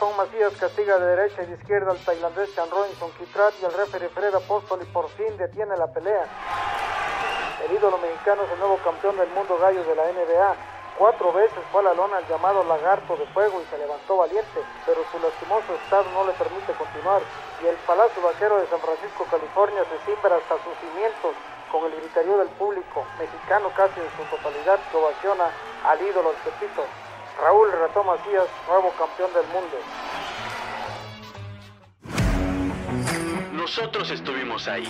Ratón Macías castiga de derecha y de izquierda al tailandés Chan Robinson Kitrat y el referee Fred Apóstol y por fin detiene la pelea. El ídolo mexicano es el nuevo campeón del mundo gallo de la NBA. Cuatro veces fue a la lona el llamado lagarto de fuego y se levantó valiente, pero su lastimoso estado no le permite continuar y el Palacio Vaquero de San Francisco, California se cimbra hasta sus cimientos con el gritarío del público, mexicano casi en su totalidad, que ovaciona al ídolo del Pepito. Raúl Ratón Macías, nuevo campeón del mundo. Nosotros estuvimos ahí,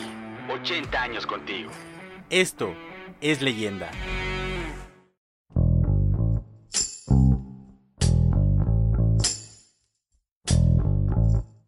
80 años contigo. Esto es leyenda.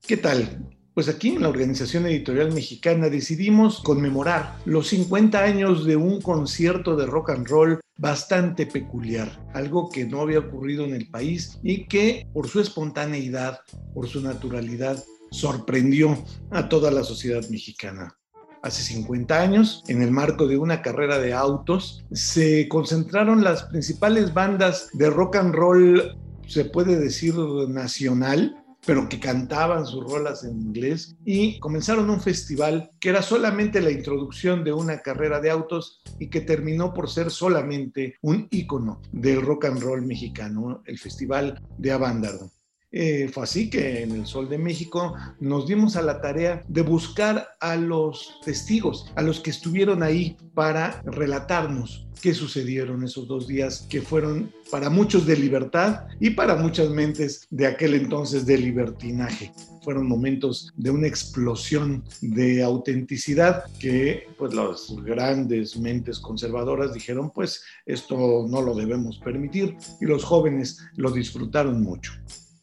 ¿Qué tal? Pues aquí en la Organización Editorial Mexicana decidimos conmemorar los 50 años de un concierto de rock and roll bastante peculiar, algo que no había ocurrido en el país y que por su espontaneidad, por su naturalidad, sorprendió a toda la sociedad mexicana. Hace 50 años, en el marco de una carrera de autos, se concentraron las principales bandas de rock and roll, se puede decir nacional, pero que cantaban sus rolas en inglés y comenzaron un festival que era solamente la introducción de una carrera de autos y que terminó por ser solamente un ícono del rock and roll mexicano, el Festival de Avándaro. Eh, fue así que en el Sol de México nos dimos a la tarea de buscar a los testigos, a los que estuvieron ahí para relatarnos qué sucedieron esos dos días que fueron para muchos de libertad y para muchas mentes de aquel entonces de libertinaje. Fueron momentos de una explosión de autenticidad que pues las grandes mentes conservadoras dijeron pues esto no lo debemos permitir y los jóvenes lo disfrutaron mucho.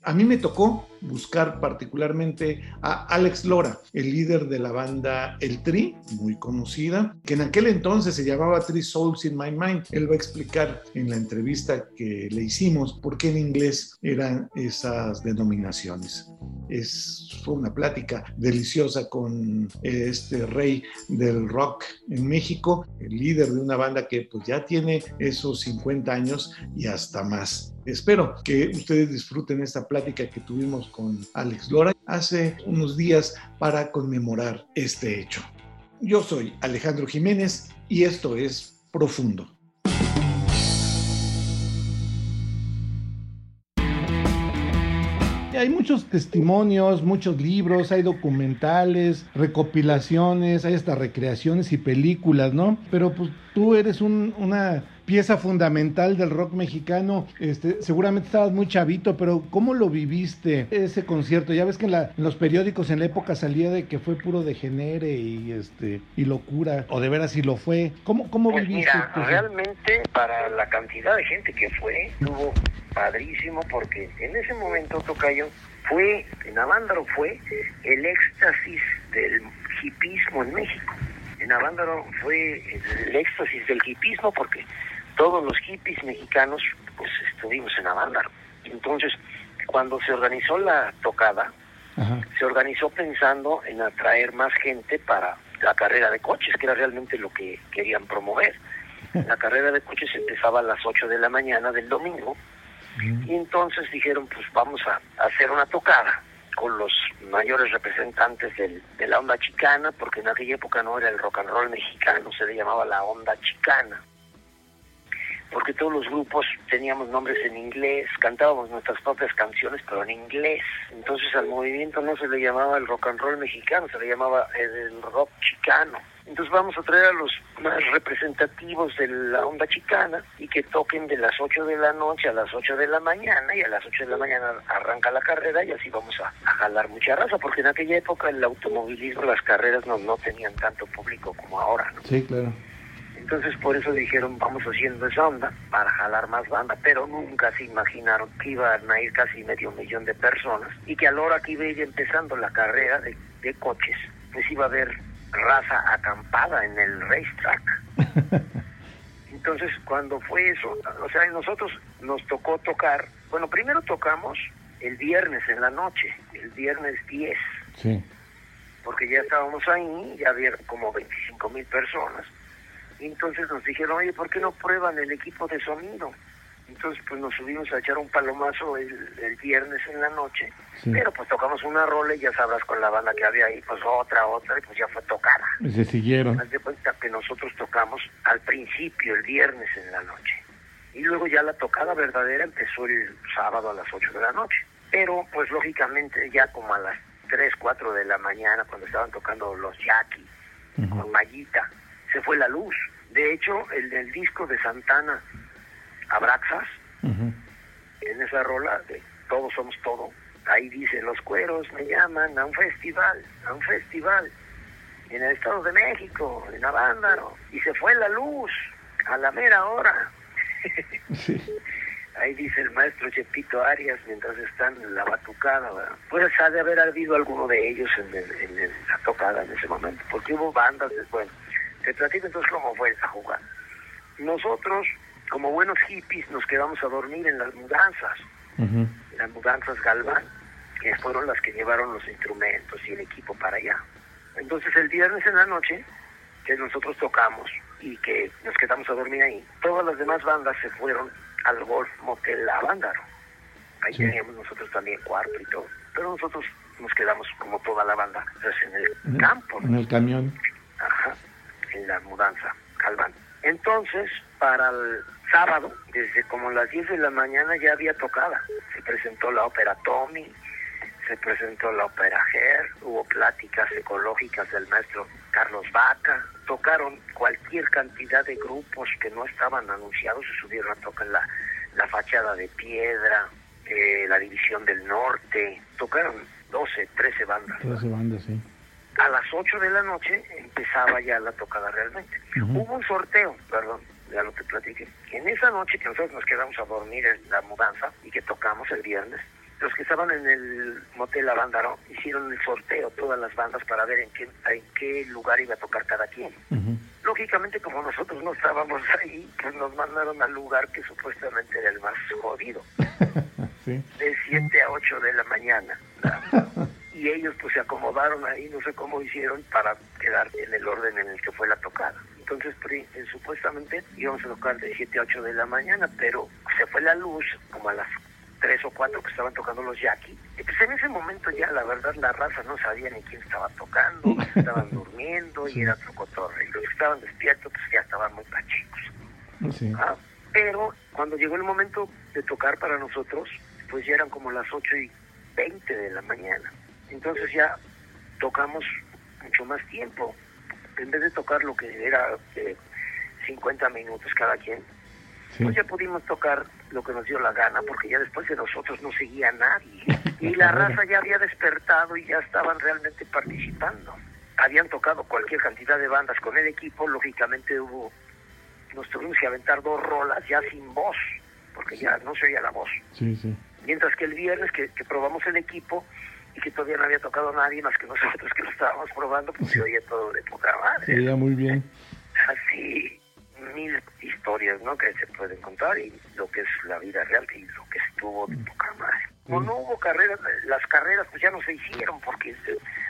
A mí me tocó buscar particularmente a Alex Lora, el líder de la banda El Tri, muy conocida, que en aquel entonces se llamaba Three Souls in My Mind. Él va a explicar en la entrevista que le hicimos por qué en inglés eran esas denominaciones. Es, fue una plática deliciosa con este rey del rock en México, el líder de una banda que pues ya tiene esos 50 años y hasta más. Espero que ustedes disfruten esta plática que tuvimos con Alex Lora hace unos días para conmemorar este hecho. Yo soy Alejandro Jiménez y esto es Profundo. Hay muchos testimonios, muchos libros, hay documentales, recopilaciones, hay hasta recreaciones y películas, ¿no? Pero pues tú eres una pieza fundamental del rock mexicano. Este, seguramente estabas muy chavito, pero ¿cómo lo viviste ese concierto? Ya ves que en, los periódicos en la época salía de que fue puro degenere y este y locura, o de veras si lo fue. ¿Cómo, cómo pues viviste? Mira, realmente para la cantidad de gente que fue, estuvo padrísimo porque en ese momento Tocayo fue, en Avándaro fue el éxtasis del hipismo en México. En Avándaro fue el éxtasis del hipismo porque todos los hippies mexicanos pues estuvimos en Avándaro. Entonces, cuando se organizó la tocada, se organizó pensando en atraer más gente para la carrera de coches, que era realmente lo que querían promover. La carrera de coches empezaba a las 8 de la mañana del domingo. Y entonces dijeron, pues vamos a hacer una tocada con los mayores representantes del, de la onda chicana, porque en aquella época no era el rock and roll mexicano, se le llamaba la onda chicana porque todos los grupos teníamos nombres en inglés, cantábamos nuestras propias canciones, pero en inglés. Entonces al movimiento no se le llamaba el rock and roll mexicano, se le llamaba el rock chicano. Entonces vamos a traer a los más representativos de la onda chicana y que toquen de las 8 de la noche a las 8 de la mañana y a las 8 de la mañana arranca la carrera y así vamos a, jalar mucha raza, porque en aquella época el automovilismo, las carreras no, no tenían tanto público como ahora. ¿no? Sí, claro. Entonces por eso dijeron vamos haciendo esa onda para jalar más banda, pero nunca se imaginaron que iban a ir casi medio millón de personas y que a la hora que iba a ir empezando la carrera de, de coches, pues iba a haber raza acampada en el racetrack. Entonces cuando fue eso, o sea, nosotros nos tocó tocar, bueno, primero tocamos el viernes en la noche, el viernes 10. Sí. Porque ya estábamos ahí, ya había como 25 mil personas. Y entonces nos dijeron, oye, ¿por qué no prueban el equipo de sonido? Entonces pues nos subimos a echar un palomazo el, el viernes en la noche. Sí. Pero pues tocamos una rola y ya sabrás con la banda que había ahí, pues otra, otra, y pues ya fue tocada. Y se siguieron. Haz de cuenta que nosotros tocamos al principio, el viernes en la noche. Y luego ya la tocada verdadera empezó el sábado a las 8 de la noche. Pero pues lógicamente ya como a las 3, 4 de la mañana, cuando estaban tocando los Jackie con Mayita, se fue la luz. De hecho, el del disco de Santana, Abraxas, en esa rola de Todos Somos Todo, ahí dice, los cueros me llaman a un festival, a un festival, en el Estado de México, en Avándaro, y se fue la luz a la mera hora. Sí. Ahí dice el maestro Chepito Arias mientras están en la batucada. ¿verdad? Pues ha de haber habido alguno de ellos en, el- en el- la tocada en ese momento, porque hubo bandas después. Te platico entonces cómo fue esa jugada. Nosotros, como buenos hippies, nos quedamos a dormir en las mudanzas, las mudanzas Galván, que fueron las que llevaron los instrumentos y el equipo para allá. Entonces el viernes en la noche, que nosotros tocamos y que nos quedamos a dormir ahí, todas las demás bandas se fueron al Golf Motel Avándaro. Ahí Sí. teníamos nosotros también cuarto y todo. Pero nosotros nos quedamos como toda la banda pues, en el En el- campo. En el camión. Ajá, en la mudanza, Calván. Entonces, para el sábado, desde como las 10 de la mañana ya había tocada. Se presentó la ópera Tommy, se presentó la ópera Her, hubo pláticas ecológicas del maestro Carlos Vaca, tocaron cualquier cantidad de grupos que no estaban anunciados, se subieron a tocar la, la fachada de piedra, eh, la división del norte, tocaron 12, 13 bandas. Toda esa banda, sí. A las 8 de la noche empezaba ya la tocada realmente. Hubo un sorteo, perdón, ya lo te platiqué. En esa noche que nosotros nos quedamos a dormir en la mudanza y que tocamos el viernes, los que estaban en el motel Avándaro hicieron el sorteo, todas las bandas, para ver en qué, en qué lugar iba a tocar cada quien. Lógicamente, como nosotros no estábamos ahí, pues nos mandaron al lugar que supuestamente era el más jodido sí. de 7 a 8 de la mañana. ¿verdad? Y ellos pues se acomodaron ahí, no sé cómo hicieron para quedar en el orden en el que fue la tocada. Entonces pri- eh, supuestamente íbamos a tocar de 7 a 8 de la mañana, pero se fue la luz como a las 3 o 4 que estaban tocando los Jackie. Y pues en ese momento ya la verdad la raza no sabía ni quién estaba tocando, estaban durmiendo y era otro cotorre. Y los que estaban despiertos pues ya estaban muy pachicos. Sí. Ah, pero cuando llegó el momento de tocar para nosotros, pues ya eran como las 8 y 20 de la mañana. Entonces ya tocamos mucho más tiempo. En vez de tocar lo que era eh, 50 minutos cada quien, Sí. pues ya pudimos tocar lo que nos dio la gana, porque ya después de nosotros no seguía nadie. Y la raza ya había despertado y ya estaban realmente participando. Habían tocado cualquier cantidad de bandas con el equipo, lógicamente hubo, nos tuvimos que aventar dos rolas ya sin voz, porque ya no se oía la voz. Sí, sí. Mientras que el viernes que, que probamos el equipo y que todavía no había tocado nadie más que nosotros que lo estábamos probando, pues se oía todo de poca madre Se veía muy bien. así mil historias ¿no? que se pueden contar y lo que es la vida real y lo que estuvo de poca madre. Como no hubo carreras, las carreras pues ya no se hicieron porque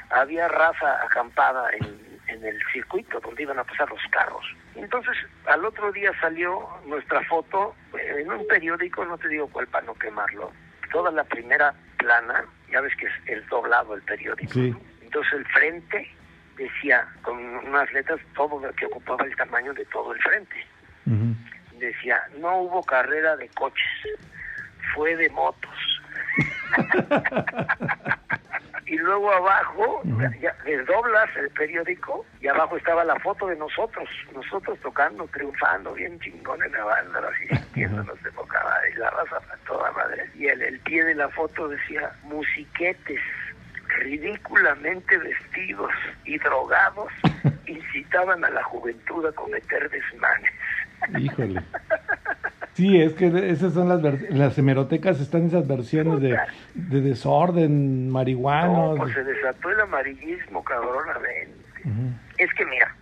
había raza acampada en, en el circuito donde iban a pasar los carros. Entonces al otro día salió nuestra foto eh, en un periódico, no te digo cuál para no quemarlo, toda la primera plana, ya ves que es el doblado el periódico. Entonces el frente decía con unas letras todo lo que ocupaba el tamaño de todo el frente. Decía, no hubo carrera de coches, fue de motos. y luego abajo, ya, desdoblas el periódico y abajo estaba la foto de nosotros, nosotros tocando, triunfando, bien chingón en la banda, así sintiéndonos de madre, y la raza a toda madre. Y el, el pie de la foto decía, musiquetes, ridículamente vestidos y drogados incitaban a la juventud a cometer desmanes. Híjole. Sí, es que esas son las las hemerotecas están esas versiones de, de desorden, marihuana. No, pues se desató el amarillismo cabronamente. Es que mira,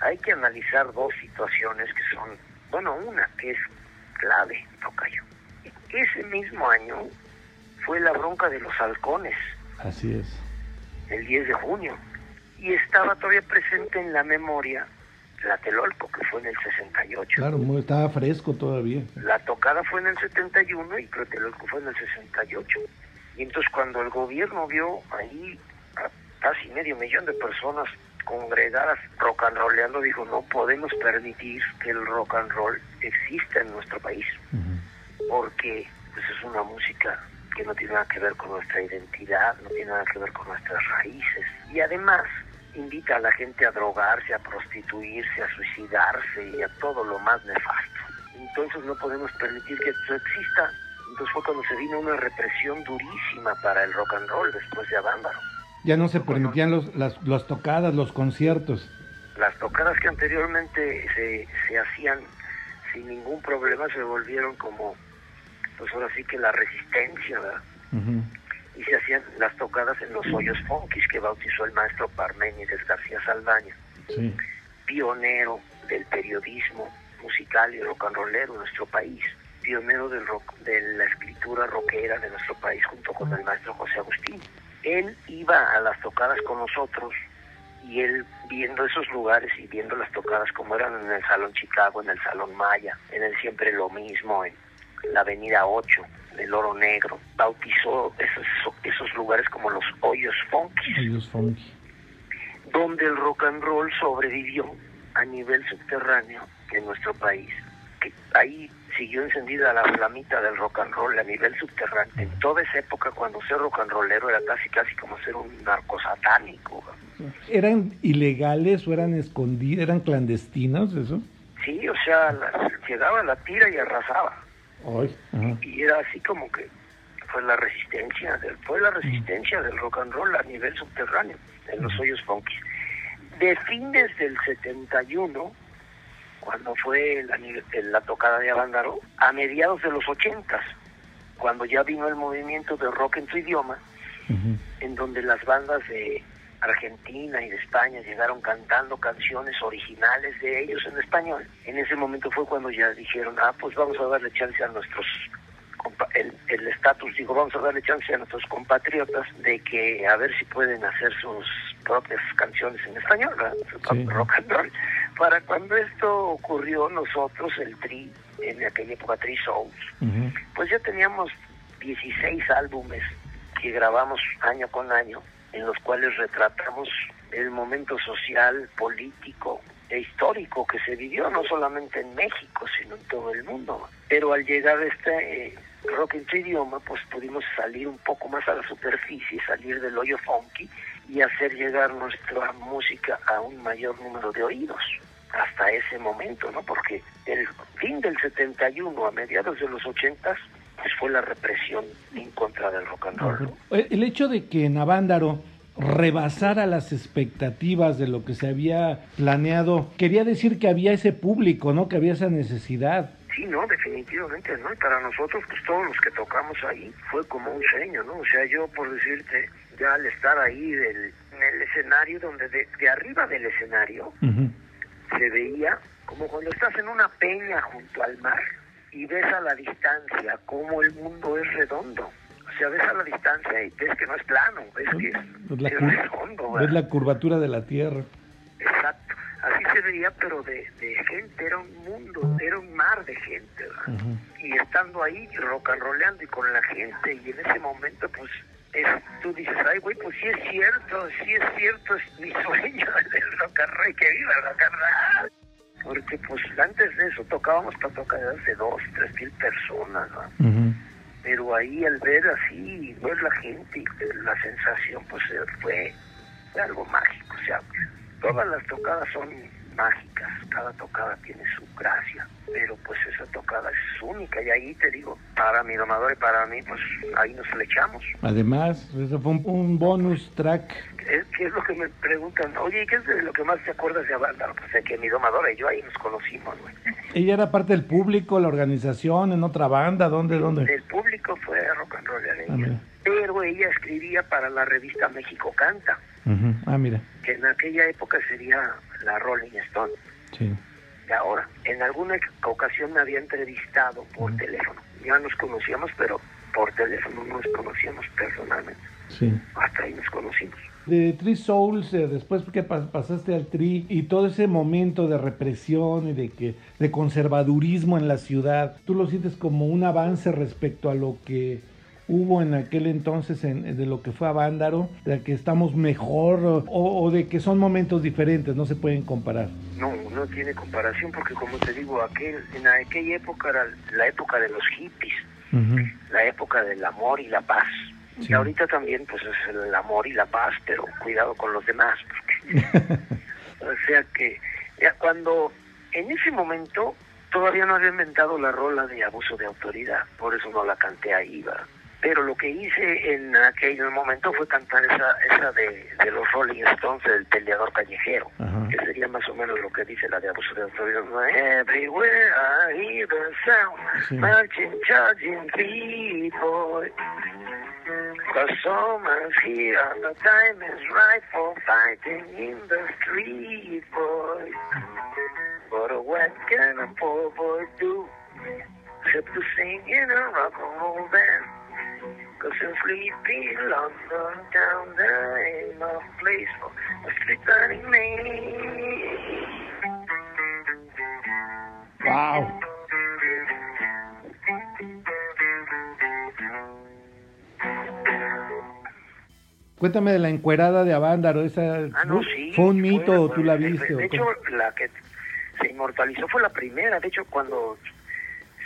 hay que analizar dos situaciones que son, bueno, una que es clave, Tocayo. Ese mismo año fue la bronca de los halcones. Así es. El 10 de junio. Y estaba todavía presente en la memoria la Telolco, que fue en el 68. Claro, estaba fresco todavía. La tocada fue en el 71 y Tlatelolco fue en el 68. Y entonces cuando el gobierno vio ahí a casi medio millón de personas congregadas rock and rollando, dijo, no podemos permitir que el rock and roll exista en nuestro país, porque pues, es una música que no tiene nada que ver con nuestra identidad, no tiene nada que ver con nuestras raíces. Y además invita a la gente a drogarse, a prostituirse, a suicidarse y a todo lo más nefasto. Entonces no podemos permitir que eso exista. Entonces fue cuando se vino una represión durísima para el rock and roll después de Avándaro. Ya no se permitían los, las, las tocadas, los conciertos. Las tocadas que anteriormente se, se hacían sin ningún problema se volvieron como, pues ahora sí que la resistencia, ¿verdad? Y se hacían las tocadas en los hoyos funkis que bautizó el maestro Parménides García Saldaña, pionero del periodismo musical y rock and rollero en nuestro país, pionero del rock, de la escritura rockera de nuestro país junto con el maestro José Agustín. Él iba a las tocadas con nosotros y él viendo esos lugares y viendo las tocadas como eran en el Salón Chicago, en el Salón Maya, en el Siempre Lo Mismo, en la Avenida 8, del Oro Negro, bautizó esos, esos lugares como los hoyos funky, donde el rock and roll sobrevivió a nivel subterráneo en nuestro país. Que ahí siguió encendida la flamita del rock and roll a nivel subterráneo. En toda esa época, cuando ser rock and rollero era casi casi como ser un narco satánico. ¿Eran ilegales o eran escondidos, eran clandestinos eso? Sí, o sea, llegaba la tira y arrasaba y, era así como que fue la resistencia, del, fue la resistencia del rock and roll a nivel subterráneo, en los hoyos funky. De fines del 71, cuando fue la, la tocada de Avándaro, a mediados de los 80, cuando ya vino el movimiento de rock en su idioma, en donde las bandas de Argentina y de España llegaron cantando canciones originales de ellos en español. En ese momento fue cuando ya dijeron, ah, pues vamos a darle chance a nuestros el estatus, digo, vamos a darle chance a nuestros compatriotas de que a ver si pueden hacer sus propias canciones en español, rock and roll. Para cuando esto ocurrió, nosotros, el Tri, en aquella época Tri Souls, pues ya teníamos 16 álbumes que grabamos año con año en los cuales retratamos el momento social, político e histórico que se vivió no solamente en México, sino en todo el mundo. Pero al llegar a este eh, rock en tu idioma, pues pudimos salir un poco más a la superficie, salir del hoyo funky y hacer llegar nuestra música a un mayor número de oídos hasta ese momento, ¿no? Porque el fin del 71 a mediados de los 80 pues fue la represión en contra del rock and roll. El hecho de que Navándaro rebasara las expectativas de lo que se había planeado, quería decir que había ese público, ¿no? Que había esa necesidad. Sí, no, definitivamente, ¿no? Y para nosotros, pues todos los que tocamos ahí, fue como un sueño, ¿no? O sea, yo por decirte, ya al estar ahí del, en el escenario, donde de, arriba del escenario, se veía como cuando estás en una peña junto al mar, y ves a la distancia cómo el mundo es redondo. O sea, ves a la distancia y ves que no es plano, ves que es, la redondo. Ves la curvatura de la Tierra. Exacto. Así se veía, pero de, de gente, era un mundo, era un mar de gente. Y estando ahí, rock and rollando y con la gente, y en ese momento, pues, es, tú dices, ay, güey, pues sí es cierto, sí es cierto, es mi sueño el rock and roll, que viva el rock and roll porque pues antes de eso tocábamos para tocar de dos, tres mil personas, ¿no? Pero ahí al ver así, ver la gente, la sensación pues fue algo mágico, o sea, todas las tocadas son mágicas, cada tocada tiene su gracia, pero pues esa tocada es única y ahí te digo, para mi domador y para mí, pues ahí nos flechamos. Además, eso fue un, bonus track. ¿Qué es lo que me preguntan? Oye, ¿qué es de lo que más te acuerdas de Avándaro? Pues que mi domadora y yo ahí nos conocimos, güey. ¿Ella era parte del público, la organización, en otra banda? ¿Dónde, dónde? El público fue Rock and Roll de ella escribía para la revista México Canta. Ah, mira. Que en aquella época sería la Rolling Stone. Sí. De ahora, en alguna ocasión me había entrevistado por teléfono. Ya nos conocíamos, pero por teléfono no nos conocíamos personalmente. Sí. Hasta ahí nos conocimos. De Tree Souls, eh, después que pasaste al Tree y todo ese momento de represión y de que de conservadurismo en la ciudad, ¿tú lo sientes como un avance respecto a lo que hubo en aquel entonces en, de lo que fue a Vándaro, de que estamos mejor o, de que son momentos diferentes, no se pueden comparar. No, no tiene comparación porque como te digo, aquel, en aquella época era la época de los hippies, la época del amor y la paz. Y ahorita también pues es el amor y la paz, pero cuidado con los demás. o sea que ya cuando en ese momento todavía no había inventado la rola de abuso de autoridad, por eso no la canté ahí, ¿verdad? Pero lo que hice en aquel momento fue cantar esa esa de, de los Rolling Stones, el peleador callejero, que sería más o menos lo que dice la de abuso de autoridad. Everywhere I hear the sound, marching, charging people. The summer's here, the time is right for fighting in the street, boy. But what can a poor boy do except to sing in a rock and roll band? Cause in sleepy London town there ain't no place for a sleep burning me. Wow. Cuéntame de la encuerada de Avándaro, esa ah, no, sí, fue un mito o tú la viste. De, hecho, la que se inmortalizó fue la primera, de hecho cuando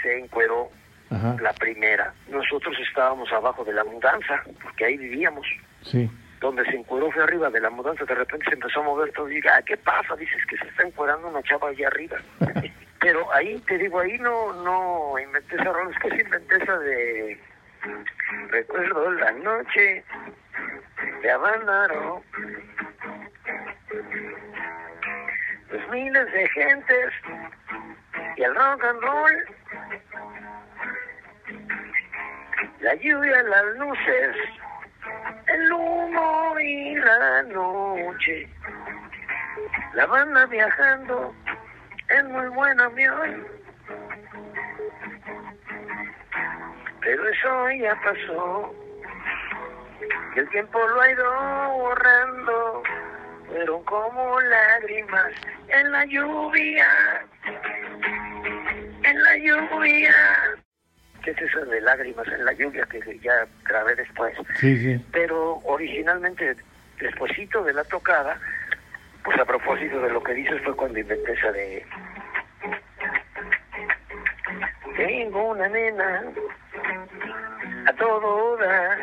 se encueró la primera. Nosotros estábamos abajo de la mudanza, porque ahí vivíamos. Sí. Donde se encueró fue arriba de la mudanza, de repente se empezó a mover todo y diga, ¿qué pasa? Dices que se está encuerando una chava allá arriba. Pero ahí, te digo, ahí no, no inventé esa rola, es que se inventé esa de... Recuerdo la noche de Abandaro. Los miles de gentes y el rock and roll la lluvia, las luces, el humo y la noche. La banda viajando en muy buen avión. Pero eso ya pasó. Y el tiempo lo ha ido borrando. Fueron como lágrimas en la lluvia. En la lluvia que es eso de lágrimas en la lluvia que ya grabé después. Sí, sí. Pero originalmente, despuesito de la tocada, pues a propósito de lo que dices fue cuando inventé esa de... Tengo una nena a todo dar,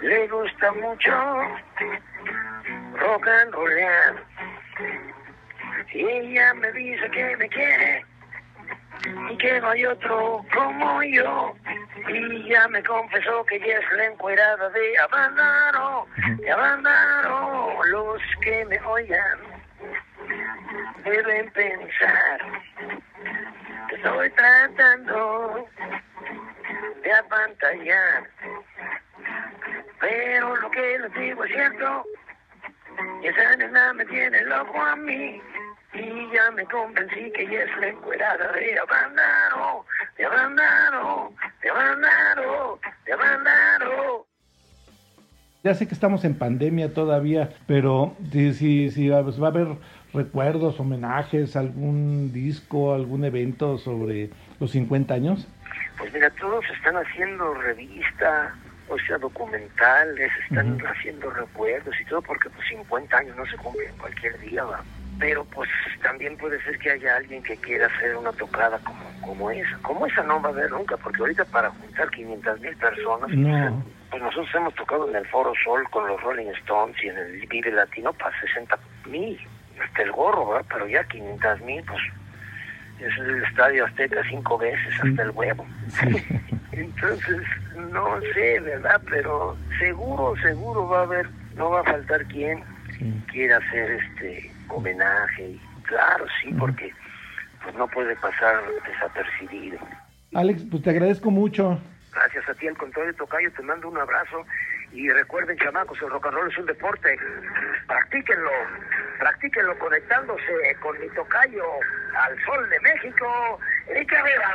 le gusta mucho rock and roll. Y ella me dice que me quiere que no hay otro como yo. Y ya me confesó que ella es la encuerada de Abandaro, de Abandaro. Los que me oigan deben pensar que estoy tratando de apantallar. Pero lo que les digo es cierto, y esa nena me tiene loco a mí. Y ya me convencí que ella es la encuerada de Abandaro, de Abandaro, de Abandaro, de Abandaro. Ya sé que estamos en pandemia todavía, pero si, si, va a haber recuerdos, homenajes, algún disco, algún evento sobre los 50 años. Pues mira, todos están haciendo revista, o sea, documentales, están haciendo recuerdos y todo, porque pues 50 años no se cumplen cualquier día, ¿va? Pero pues también puede ser que haya alguien que quiera hacer una tocada como, como esa. Como esa no va a haber nunca, porque ahorita para juntar 500 mil personas, pues nosotros hemos tocado en el Foro Sol con los Rolling Stones y en el Vive Latino para 60 mil. hasta el gorro, ¿verdad? Pero ya 500 mil, pues es el estadio Azteca cinco veces hasta el huevo. Entonces, no sé, ¿verdad? Pero seguro, seguro va a haber, no va a faltar quien quiera hacer este homenaje. claro, sí, porque pues no puede pasar desapercibido. Alex, pues te agradezco mucho. Gracias a ti, al contrario, Tocayo, te mando un abrazo. Y recuerden, chamacos, el rock and roll es un deporte. Practíquenlo, practíquenlo conectándose con mi Tocayo al sol de México. ¡Y que viva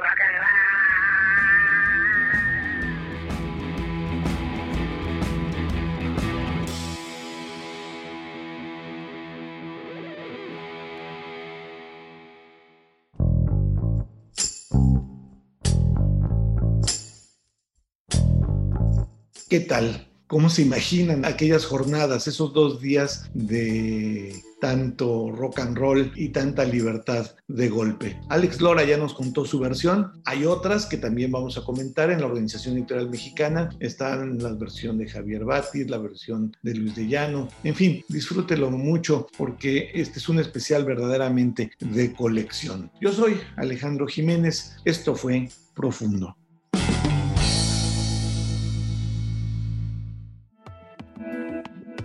¿Qué tal? ¿Cómo se imaginan aquellas jornadas, esos dos días de tanto rock and roll y tanta libertad de golpe? Alex Lora ya nos contó su versión. Hay otras que también vamos a comentar en la Organización Editorial Mexicana. Están la versión de Javier Batis, la versión de Luis de Llano. En fin, disfrútelo mucho porque este es un especial verdaderamente de colección. Yo soy Alejandro Jiménez. Esto fue Profundo.